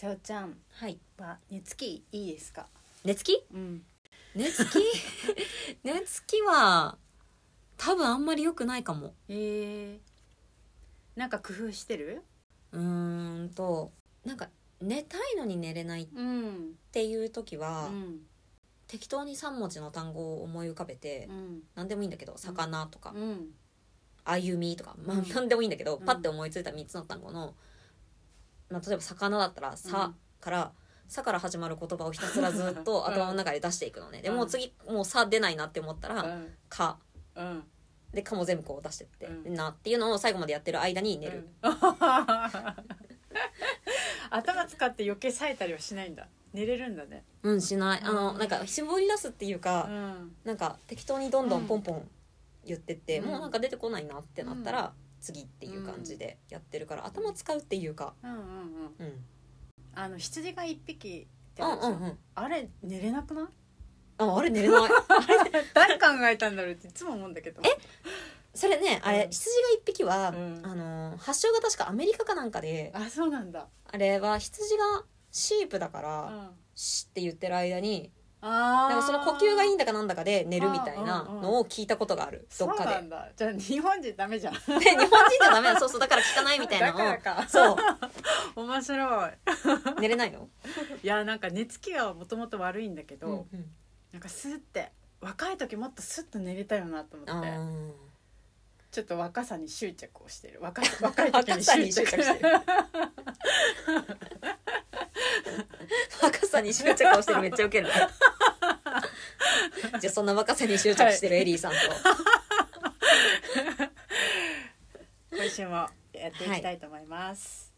さよちゃんはい。は寝つきいいですか？寝つき？うん。寝つき？寝つきは多分あんまり良くないかも。え。ー、なんか工夫してる？うーんとなんか寝たいのに寝れないっうん。ていう時うは、ん。適当に3文字の単語を思い浮かべて、うん。何でもいいんだけど「魚」とかうん「歩み」とか、まあうん。何でもいいんだけど、うん。パッて思いついた3つの単語の、まあ、例えば「魚」だったら「さ」うん。から「さ」から始まる言葉をひたすらずっと頭の中で出していくのね、でうん。もう次もう「さ」出ないなって思ったらうん「か」うん。で「か」も全部こう出してって「うん。な」っていうのを最後までやってる間に寝る、うん。頭使って余計冴えたりはしないんだ。寝れるんだね。うん、しない。あの、うんなんか絞り出すっていうか、ん。なんか適当にどんどんポンポン言ってって、うん。もうなんか出てこないなってなったら、次っていう感じでやってるから頭使うっていうか。うんうんうん。うん。あの羊が一匹ってうんあるじゃんうんうん。あれ寝れなくない？ああれ寝れない。誰考えたんだろうっていつも思うんだけど。それねあれ、うん。羊が一匹は、うん。あの発祥が確かアメリカかなんかであそうなんだ。あれは羊がシープだから、うん。シって言ってる間にあなんかその呼吸がいいんだだかなんだかで寝るみたいなのを聞いたことがある。どっかで。そうなんだ。じゃあ日本人ダメじゃん。で 日本人じゃダメだそうそうだから聞かないみたいな。だのをからか。そう。面白い。寝れないの、いやなんか寝つきがもともと悪いんだけど、うんうん。なんかスッて若い時もっとスッと寝れたよなと思あって。ーちょっと若さに執着をしてる。若 若い時にに執着してる。若さに執着をしてる。めっちゃウケるね。じゃあそんな若さに執着してるエリーさんと、今週もやっていきたいと思います、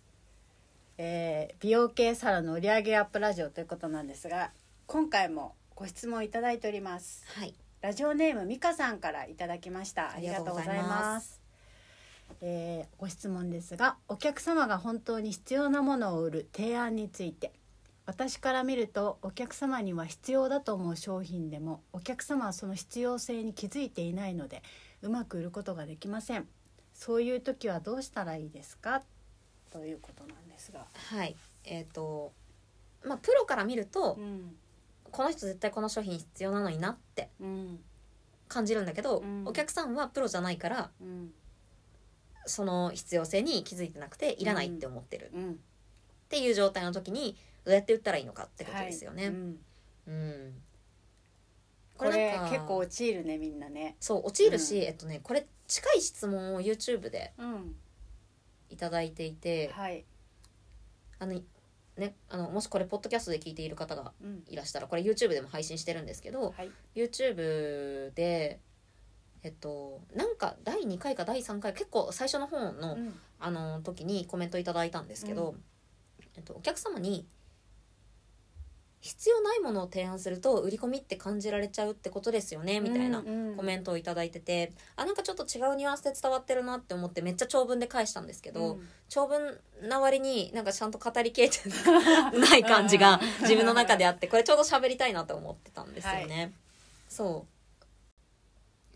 えー美容系サロンの売上アップラジオということなんですが今回もご質問いただいております。はいラジオネームみかさんからいただきました。あありがとうございます。えーご質問ですがお客様が本当に必要なものを売る提案について。私から見るとお客様には必要だと思う商品でもお客様はその必要性に気づいていないのでうまく売ることができません。そういう時はどうしたらいいですか？ということなんですが、はい。えっ、とまあプロから見ると、んこの人絶対この商品必要なのになってうん。感じるんだけど、うん。お客さんはプロじゃないからうん。その必要性に気づいてなくていらないって思ってる。っうん、ていう状態の時にどうやって売ったらいいのかってことですよね。はい。うん。うん。これ結構陥るねみんなね。そう陥るし、うん。えっとねこれ近い質問を YouTube でうん。いただいていてはい。あのねあのもしこれポッドキャストで聞いている方がうん。いらしたらこれ YouTube でも配信してるんですけどはい。YouTube でえっとなんか第2回か第3回結構最初の方の、うん。あの時にコメントいただいたんですけど、うえっと、お客様に必要ないものを提案すると売り込みって感じられちゃうってことですよねみたいなコメントをいただいてて。あなんかちょっと違うニュアンスで伝わってるなって思ってめっちゃ長文で返したんですけど、長文な割になんかちゃんと語りきれてな い感じが自分の中であってこれちょうど喋りたいなと思ってたんですよね。そう。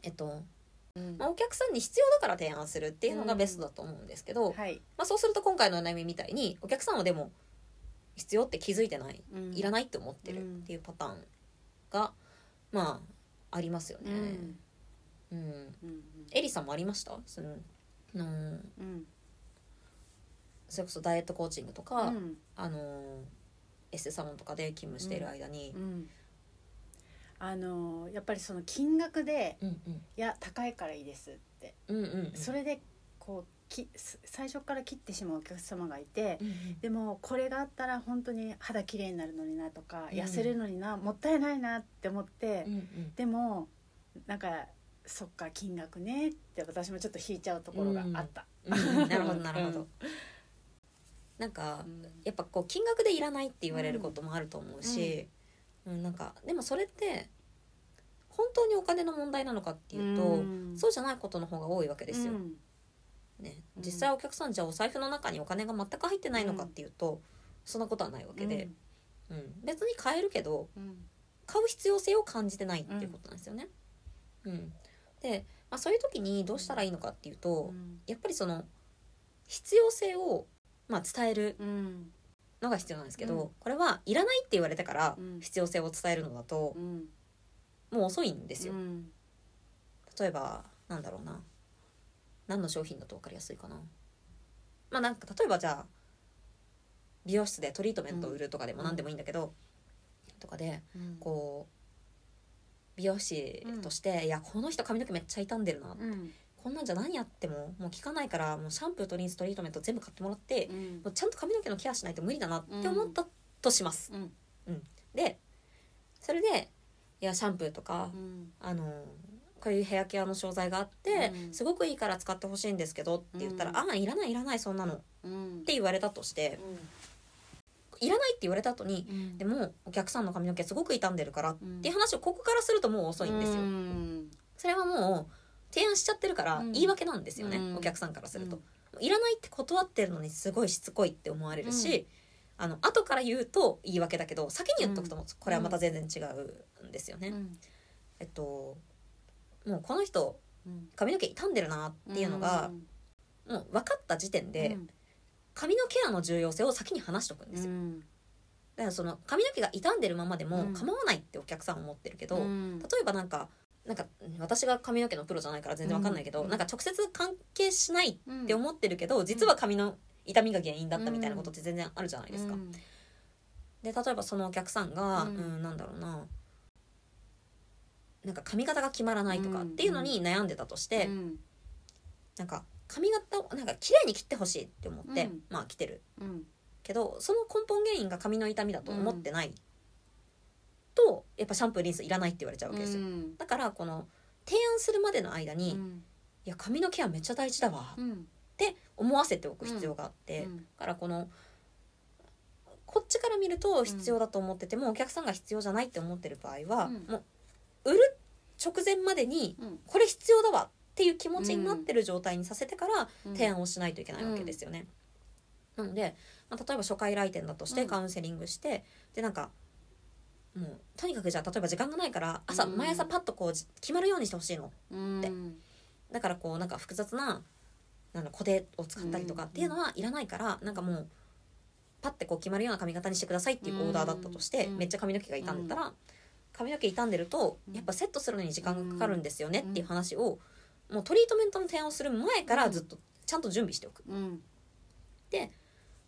えっと、うん。まあ、お客さんに必要だから提案するっていうのがベストだと思うんですけど、はい。まあ、そうすると今回のお悩みみたいにお客さんはでも必要って気づいてない、うん。いらないって思ってるっていうパターンがまあありますよね。うん。エリさんもありました？そのそれこそダイエットコーチングとか、うん。あのエステサロンとかで勤務している間に。う、ん。あのやっぱりその金額でうんうん。いや高いからいいですって。うんうんうん。それでこうきす最初から切ってしまうお客様がいてうんうん。でもこれがあったら本当に肌綺麗になるのになとかうん。痩せるのになもったいないなって思ってうんうん。でもなんかそっか金額ねって私もちょっと引いちゃうところがあった。うん。なるほどなるほど、うん。なんかうん。やっぱこう金額でいらないって言われることもあると思うし、うんなんかでもそれって本当にお金の問題なのかっていうと、うん。そうじゃないことの方が多いわけですよ。うんね、うん。実際お客さんじゃあお財布の中にお金が全く入ってないのかっていうと、そんなことはないわけで、うん。別に買えるけどうん。買う必要性を感じてないっていうことなんですよね。うん。で、まあ、そういう時にどうしたらいいのかっていうと、うん。やっぱりその必要性を、まあ、伝えるうん。のが必要なんですけど、うん。これはいらないって言われてからうん。必要性を伝えるのだとうん。もう遅いんですよ、うん。例えばなんだろうな何の商品だと分かりやすいかな。まあなんか例えばじゃあ美容室でトリートメントを売るとかでも何でもいいんだけど、とかでうん。こう美容師として、いやこの人髪の毛めっちゃ傷んでるな、うん。こんなんじゃ何やってももう効かないからもうシャンプーとリンストリートメント全部買ってもらって、うん。もうちゃんと髪の毛のケアしないと無理だなって思ったとします。うん。でそれでいやシャンプーとか、うん。あのこういうヘアケアの商材があって、うん。すごくいいから使ってほしいんですけどって言ったら「うん。ああいらないいらないそんなの」っうん。て言われたとしていらないって言われた後にうん。でもお客さんの髪の毛すごく傷んでるからっうん。ていう話をここからするともう遅いんですよ。うん。それはもう提案しちゃってるからうん。言い訳なんですよね、うん。お客さんからすると。うん。いらないって断ってるのにすごいしつこいって思われるし、あの後から言うと言い訳だけど先に言っとくとこれはまた全然違うんですよね。うん。えっともうこの人うん。髪の毛傷んでるなっていうのが、もう分かった時点で、うん。髪のケアの重要性を先に話しとくんですよ。うん。だからその髪の毛が傷んでるままでもうん。構わないってお客さんは思ってるけど、うん。例えばなんかなんか私が髪の毛のプロじゃないから全然わかんないけど、うん。なんか直接関係しないっうんて思ってるけど、実は髪の痛みが原因だったみたいなことって全然あるじゃないですか。うん。で例えばそのお客さんが、ううんんなんだろうななんか髪型が決まらないとかっていうのに悩んでたとして、うん。なんか髪型をなんか綺麗に切ってほしいって思って、うん。まあ切ってる。うん。けどその根本原因が髪の痛みだと思ってない、とやっぱシャンプーリンスいらないって言われちゃうわけですよ、うん。だからこの提案するまでの間に、いうん。や髪のケアめっちゃ大事だわうん。って思わせておく必要があって、うん。だからこのこっちから見ると必要だと思ってても、お客さんが必要じゃないって思ってる場合は、うん。もう売る直前までにうん。これ必要だわっていう気持ちになってる状態にさせてからうん。提案をしないといけないわけですよね。なので、まあ、例えば初回来店だとしてうん。カウンセリングして、でなんかもうとにかくじゃあ例えば時間がないから朝、うん。毎朝パッとこうじ決まるようにしてほしいの。うん。って。だからこうなんか複雑ななんだコテを使ったりとかっていうのはいらないから、なんかもうパッてこう決まるような髪型にしてくださいっていうオーダーだったとして、うん。めっちゃ髪の毛が傷んでたら、髪の毛傷んでるとうん。やっぱセットするのに時間がかかるんですよねっていう話を、もうトリートメントの提案をする前からずっとちゃんと準備しておく。うん。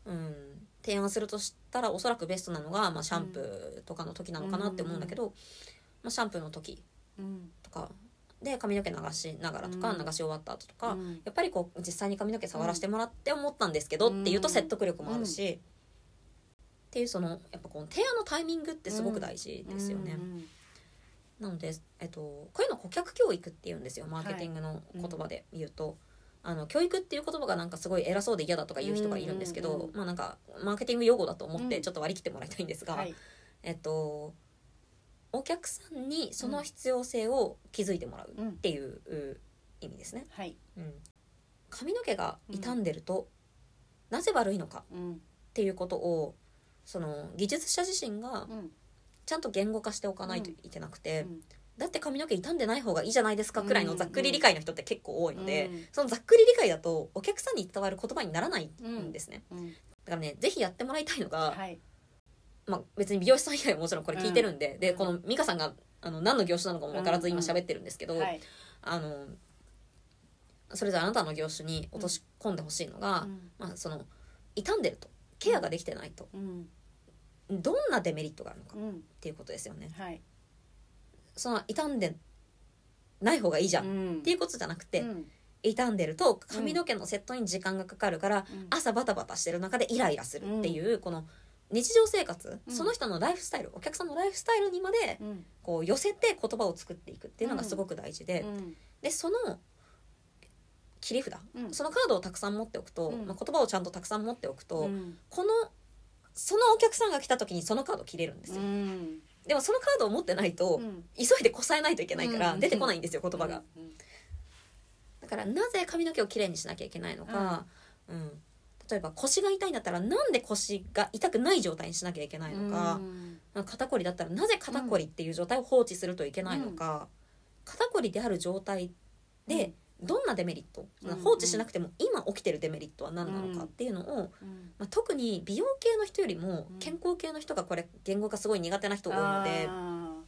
うん、提案するとしたらおそらくベストなのが、まあ、シャンプーとかの時なのかなって思うんだけど、まあ、シャンプーの時うん。とかで髪の毛流しながらとか、うん。流し終わった後とか、うん。やっぱりこう実際に髪の毛触らせてもらって思ったんですけどっていうと説得力もあるし、っていうそのやっぱこの提案のタイミングってすごく大事ですよね。うんなので、えっと、こういうの顧客教育って言うんですよマーケティングの言葉で言うと。あの教育っていう言葉がなんかすごい偉そうで嫌だとか言う人がいるんですけど、うんうんうん。まあなんかマーケティング用語だと思ってうん。ちょっと割り切ってもらいたいんですが、はい。えっとお客さんにその必要性を気づいてもらううん。っていうう意味ですね。はい。うん、髪の毛が傷んでると、なぜ悪いのかうん。っていうことをその技術者自身がうん。ちゃんと言語化しておかないといけなくて、うん。だって髪の毛傷んでない方がいいじゃないですかくらいのざっくり理解の人って結構多いので、うん。そのざっくり理解だとお客さんに伝わる言葉にならないんですね、うん。だからねぜひやってもらいたいのが、はい。まあ、別に美容師さん以外はもちろんこれ聞いてるんで、でこの美香さんがあの何の業種なのかも分からず今喋ってるんですけど、はい。あのそれぞれあなたの業種に落とし込んでほしいのが、うん。まあ、その傷んでるとケアができてないと、うんどんなデメリットがあるのかっうん。ていうことですよね。はい。その傷んでない方がいいじゃん、っん。ていうことじゃなくて、うん。傷んでると髪の毛のセットに時間がかかるから、うん。朝バタバタしてる中でイライラするっていう、この日常生活、うん。その人のライフスタイルお客さんのライフスタイルにまでうん。こう寄せて言葉を作っていくっていうのがすごく大事で、うん。でその切り札、うん。そのカードをたくさん持っておくと、うん。まあ、言葉をちゃんとたくさん持っておくと、うん。このそのお客さんが来た時にそのカード切れるんですよ、うん。でもそのカードを持ってないと、うん。急いでこさえないといけないからうん。出てこないんですよ言葉が、うん。だからなぜ髪の毛をきれいにしなきゃいけないのか、うん。例えば腰が痛いんだったらなんで腰が痛くない状態にしなきゃいけないのか、肩こりだったらなぜ肩こりっていう状態を放置するといけないのか、肩こりである状態でどんなデメリット、うんうん。放置しなくても今起きてるデメリットは何なのかっていうのを、うんまあ、特に美容系の人よりもうん。健康系の人がこれ言語がすごい苦手な人多いので、あ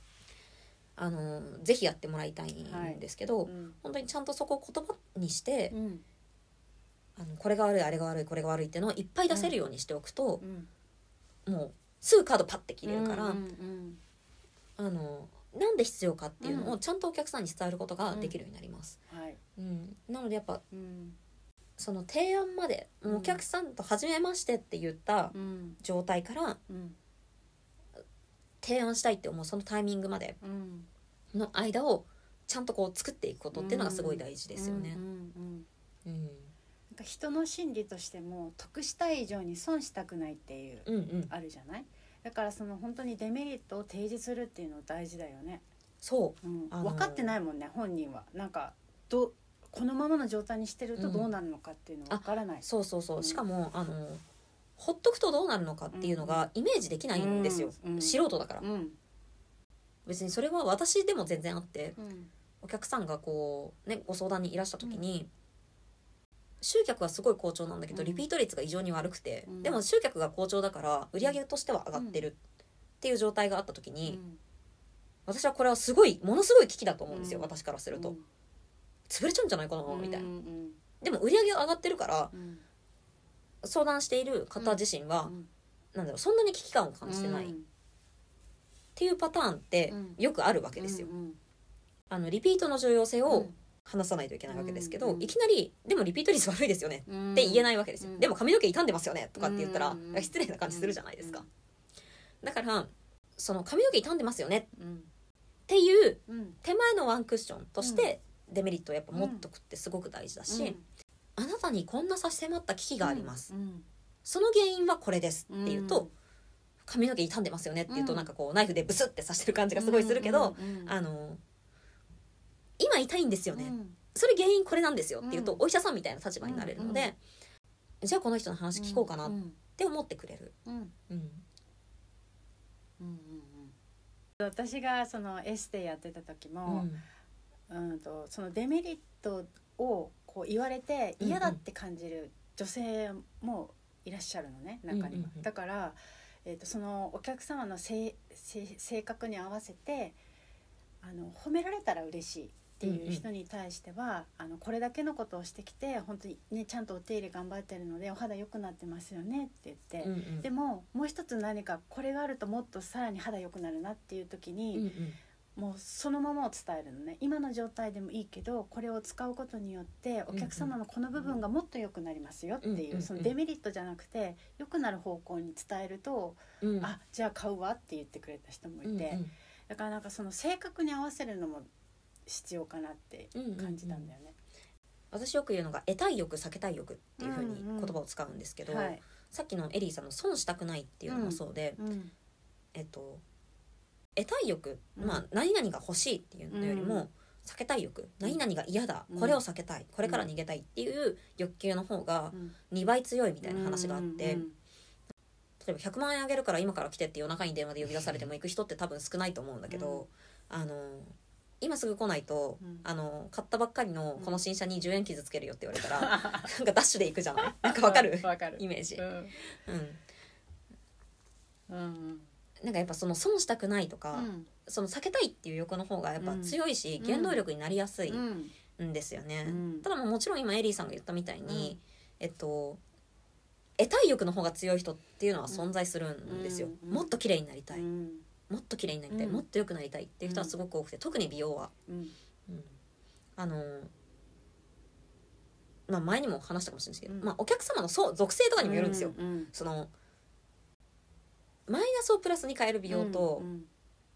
あのぜひやってもらいたいんですけど、ーうん。本当にちゃんとそこを言葉にして、うん。あのこれが悪いあれが悪いこれが悪いっていうのをいっぱい出せるようにしておくとう、ん。もうすぐカードパッて切れるから、うんうん。あのなんで必要かっていうのをちゃんとお客さんに伝えることができるようになります。うん。はい。うん、なのでやっぱうん。その提案までお客さんと初めましてって言ったうん。状態からうん。提案したいって思うそのタイミングまでうん。の間をちゃんとこう作っていくことっていうのがすごい大事ですよね。なんか人の心理としても得したい以上に損したくないっていううんうん、あるじゃない？だからその本当にデメリットを提示するっていうの大事だよね、そう。うん。あのー分かってないもんね本人は。なんかどこのままの状態にしてるとどうなるのかっていうのは分からない、そうそうそう、うん。しかもあのほっとくとどうなるのかっていうのがイメージできないんですよ、うんうん。素人だから。うん。別にそれは私でも全然あってうん。お客さんがこうねご相談にいらした時に、集客はすごい好調なんだけど、うん。リピート率が異常に悪くて、うん。でも集客が好調だから売り上げとしては上がってるっていう状態があった時に、私はこれはすごいものすごい危機だと思うんですよ、うん。私からすると、うん潰れちゃうんじゃないかな、みたいな。でも売り上げが上がってるからうん。相談している方自身は、うん。なんだろうそんなに危機感を感じてない、っうん。ていうパターンってうん。よくあるわけですよ、うん。あのリピートの重要性をうん話さないといけないわけですけど、いきなり「でもリピート率悪いですよね」うん。って言えないわけですよ、うん。でも髪の毛傷んでますよねとかって言ったら、うん失礼な感じするじゃないですか、うんだからその髪の毛傷んでますよねうん。っていううん。手前のワンクッションとしてデメリットをやっぱ持っとくってすごく大事だし、うん。あなたにこんな差し迫った危機があります、うん。その原因はこれですっていうと、うん。髪の毛傷んでますよねっていうと、うん。なんかこうナイフでブスって刺してる感じがすごいするけど、あの今痛いんですよね、うん。それ原因これなんですよっていうと、うん。お医者さんみたいな立場になれるので、じゃあこの人の話聞こうかなっうんて思ってくれる、私がそのエステやってた時も、うん、とそのデメリットをこう言われて嫌だって感じる女性もいらっしゃるのね中には、だから、えー、とそのお客様の性格に合わせてあの褒められたら嬉しいっていう人に対しては、あのこれだけのことをしてきて本当にねちゃんとお手入れ頑張ってるのでお肌良くなってますよねって言って、うんうん。でももう一つ何かこれがあるともっとさらに肌良くなるなっていう時に、うんうん。もうそのままを伝えるのね。今の状態でもいいけどこれを使うことによってお客様のこの部分がもっと良くなりますよっていう、うんうん。そのデメリットじゃなくて良くなる方向に伝えると、うん。あじゃあ買うわって言ってくれた人もいて、うんうん。だからなんかその性格に合わせるのも必要かなって感じたんだよね。私よく言うのが得たい欲避けたい欲っていうふうにうんうん言葉を使うんですけど、はい、さっきのエリーさんの損したくないっていうのもそうで、うんえっと得たい欲、うん。まあ何々が欲しいっていうのよりも、うん避けたい欲何々が嫌だ、うん。これを避けたいこれから逃げたいっていう欲求の方がうん。2倍強いみたいな話があって、うん例えば100万円あげるから今から来てって夜中に電話で呼び出されても行く人って多分少ないと思うんだけど、あの今すぐ来ないと、うん。あの買ったばっかりのこの新車に10円傷つけるよって言われたら、うん。なんかダッシュで行くじゃない？なんかわかる？わかる。イメージ、うん。うん、うん。なんかやっぱその損したくないとか、うん。その避けたいっていう欲の方がやっぱ強いし、うん。原動力になりやすいうん。んですよね、うん。ただもちろん今エリーさんが言ったみたいに、うん。えっと得たい欲の方が強い人っていうのは存在するんですよ、うん。もっと綺麗になりたい、うんもっと綺麗になりたい、うん。もっと良くなりたいっていう人はすごく多くて特に美容は、うん。うん。あのまあ前にも話したかもしれないですけど、うん。まあ、お客様のそう属性とかにもよるんですよ、うんそのマイナスをプラスに変える美容と、うん。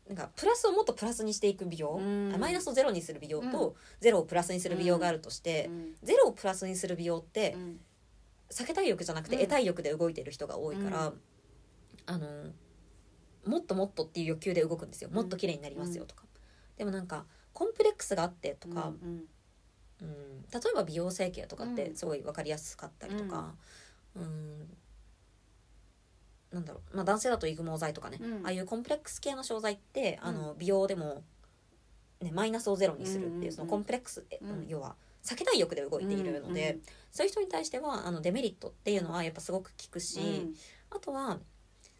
なんかプラスをもっとプラスにしていく美容、うん。あマイナスをゼロにする美容と、うん。ゼロをプラスにする美容があるとして、うん。ゼロをプラスにする美容って、うん。避けたい欲じゃなくてうん。得たい欲で動いてる人が多いから、うん。あのもっともっとっていう欲求で動くんですよ。もっと綺麗になりますよとか、でもなんかコンプレックスがあってとか、うんうん。例えば美容整形とかってうん。すごい分かりやすかったりとか、うん。なんだろう、まあ、男性だと育毛剤とかね、うん。ああいうコンプレックス系の商材ってあのう美容でも、ね、マイナスをゼロにするっていう、うんうんうんそのコンプレックス、要は避けたい欲で動いているので、うんうんそういう人に対してはあのデメリットっていうのはやっぱすごく効くし、うん。あとは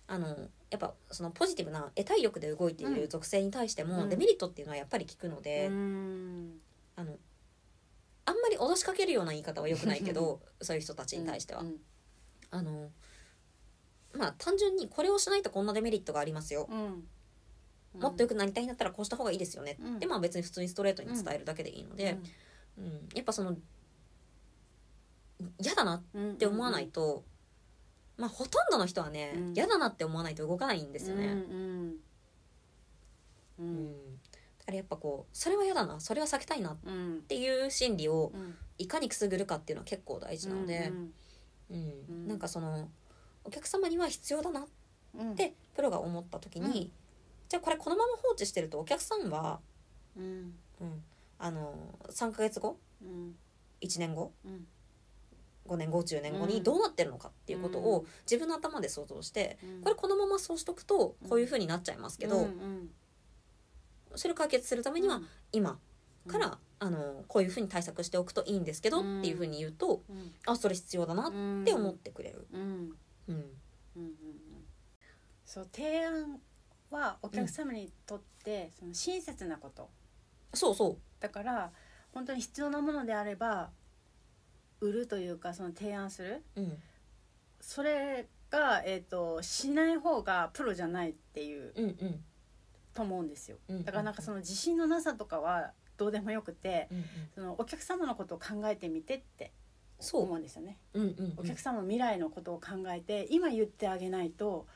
あのやっぱそのポジティブな得たい欲で動いている属性に対しても、うん。デメリットっていうのはやっぱり効くので、うん。あのあんまり脅しかけるような言い方は良くないけど そういう人たちに対しては、うん。あのまあ単純にこれをしないとこんなデメリットがありますよ、うん。もっと良くなりたいんだったらこうした方がいいですよね、うん。でまあ別に普通にストレートに伝えるだけでいいので、うん。やっぱその嫌だなっうんて思わないと、まあほとんどの人はねうん。嫌、だなって思わないと動かないんですよね。うんうんううん。ん。だからやっぱこうそれは嫌だなそれは避けたいなっうんていう心理をうん。いかにくすぐるかっていうのは結構大事なので、うんうんうん。なんかそのお客様には必要だなっうん。てプロが思った時に、うん。じゃあこれこのまま放置してるとお客さんは、うん。うん、あの3ヶ月後？うん。1年後？うん5年後10年後うん。にどうなってるのかっていうことうを自分の頭で想像してうん。これこのままそうしとくとこういう風になっちゃいますけど、それを解決するためにはうん。今から、あのこういう風に対策しておくといいんですけど、うん。っていう風に言うとうん。あそれ必要だなっうんて思ってくれる。うん。うん。うん。うん。うん。そう提案はお客様にとってその親切なこと。そうそだから本当に必要なものであれば売るというかその提案する。う、うん。それが、えー、としない方がプロじゃないっていううんうん。と思うんですよ。うんだからなんかその自信のなさとかはどうでもよくてうんうん。そのお客様のことを考えてみてってそう。思うんですよね。お客様の未来のことを考えて今言ってあげないと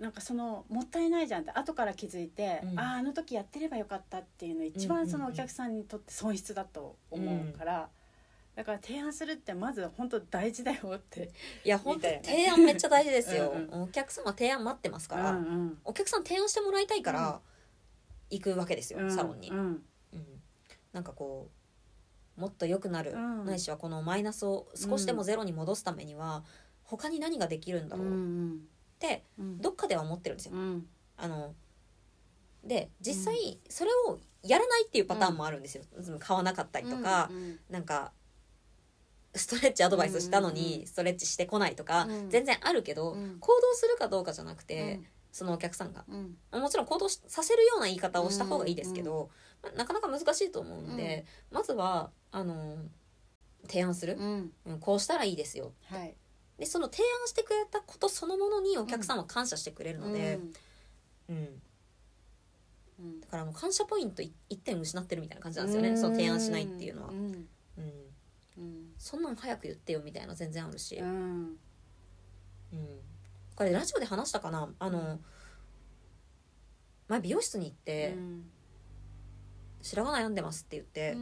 なんかそのもったいないじゃんって後から気づいて、うん。あああの時やってればよかったっていうの一番そのお客さんにとって損失だと思うから、だから提案するってまず本当大事だよって。いや本当提案めっちゃ大事ですよ。うんお客様提案待ってますから、うんうん。お客さん提案してもらいたいから行くわけですよ、うんサロンに、うん。うん。なんかこうもっと良くなる、うん。ないしはこのマイナスを少しでもゼロに戻すためには他に何ができるんだろう。っうん。てうん。どっかでは思ってるんですよ。うん。あので実際それをやらないっていうパターンもあるんですよ、買わなかったりとか、うん。なんかストレッチアドバイスしたのにストレッチしてこないとか、うん。全然あるけど、うん。行動するかどうかじゃなくて、そのお客さんが。うん。もちろん行動しさせるような言い方をした方がいいですけど、まあなかなか難しいと思うので、まずはあの提案する、こうしたらいいですよ。はい。でその提案してくれたことそのものにお客さんは感謝してくれるので、うん。うん。だからもう感謝ポイント1点失ってるみたいな感じなんですよね、その提案しないっていうのは、うんそんなん早く言ってよみたいな全然あるし、うん。うん。これラジオで話したかな？あの前美容室に行ってうん「白髪悩んでます」って言ってう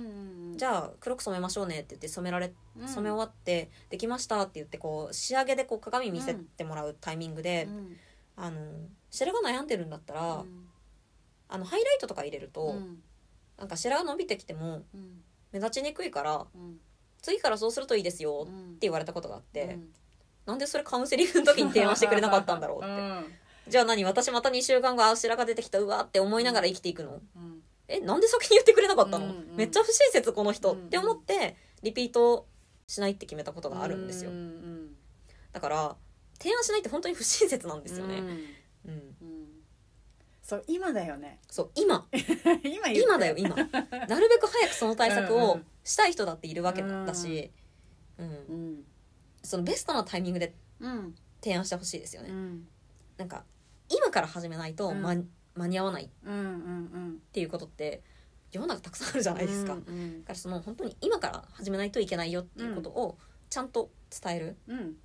ん「じゃあ黒く染めましょうね」って言って染められうん。染め終わって「できました」って言ってこう仕上げでこう鏡見せてもらうタイミングで、うん。あの白髪悩んでるんだったら、うん。あのハイライトとか入れると、うん。なんか白髪伸びてきてもうん。目立ちにくいからうん次からそうするといいですよってうん。言われたことがあって、うん。なんでそれカウンセリングの時に提案してくれなかったんだろうって、じゃあ何私また2週間後あ白髪出てきたうわって思いながら生きていくの、うん。えなんで先に言ってくれなかったの、うんうん。めっちゃ不親切この人、うんうん。って思ってリピートしないって決めたことがあるんですよ、うんうん。だから提案しないって本当に不親切なんですよね、うん。うん。うんそう今だよね。そう今。今言って。今だよ今。なるべく早くその対策をしたい人だっているわけだし、うんうんそのベストなタイミングでうん。提案してほしいですよね、うん。なんか今から始めないと間,、うん。間に合わないっていうことって世の中たくさんあるじゃないですか、うんうんだからその本当に今から始めないといけないよっていうことをちゃんと伝える、うん。うん。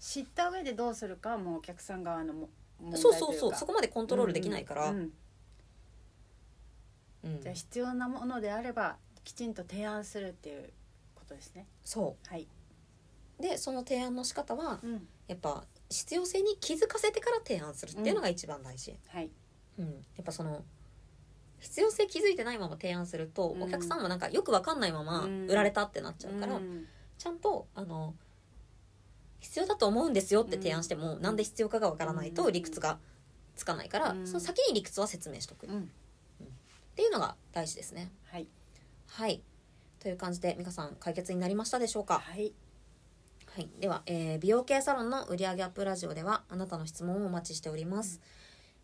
知った上でどうするかはもうお客さん側のもそうそうそう。そこまでコントロールできないから、うんうんうん。じゃあ必要なものであればきちんと提案するっていうことですね。そはい、うでその提案の仕方はうん、やっぱ必要性に気づかせてから提案するっていうのが一番大事、はい。うん。やっぱその必要性気づいてないまま提案すると、うん。お客さんはなんかよくわかんないままうん。売られたってなっちゃうから、うん。ちゃんとあの必要だと思うんですよって提案しても、なんで必要かがわからないと理屈がつかないから、うん。その先に理屈は説明しとく。っうん。ていうのが大事ですね。はい。はい。という感じで美香さん解決になりましたでしょうか？はい。はい、では、えー美容系サロンの売上アップラジオではあなたの質問をお待ちしております、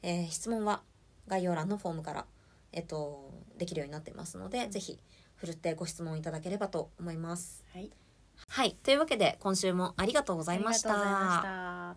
えー質問は概要欄のフォームから、えっとできるようになってますので、ぜひふるってご質問いただければと思います。はいはい。というわけで今週もありがとうございました。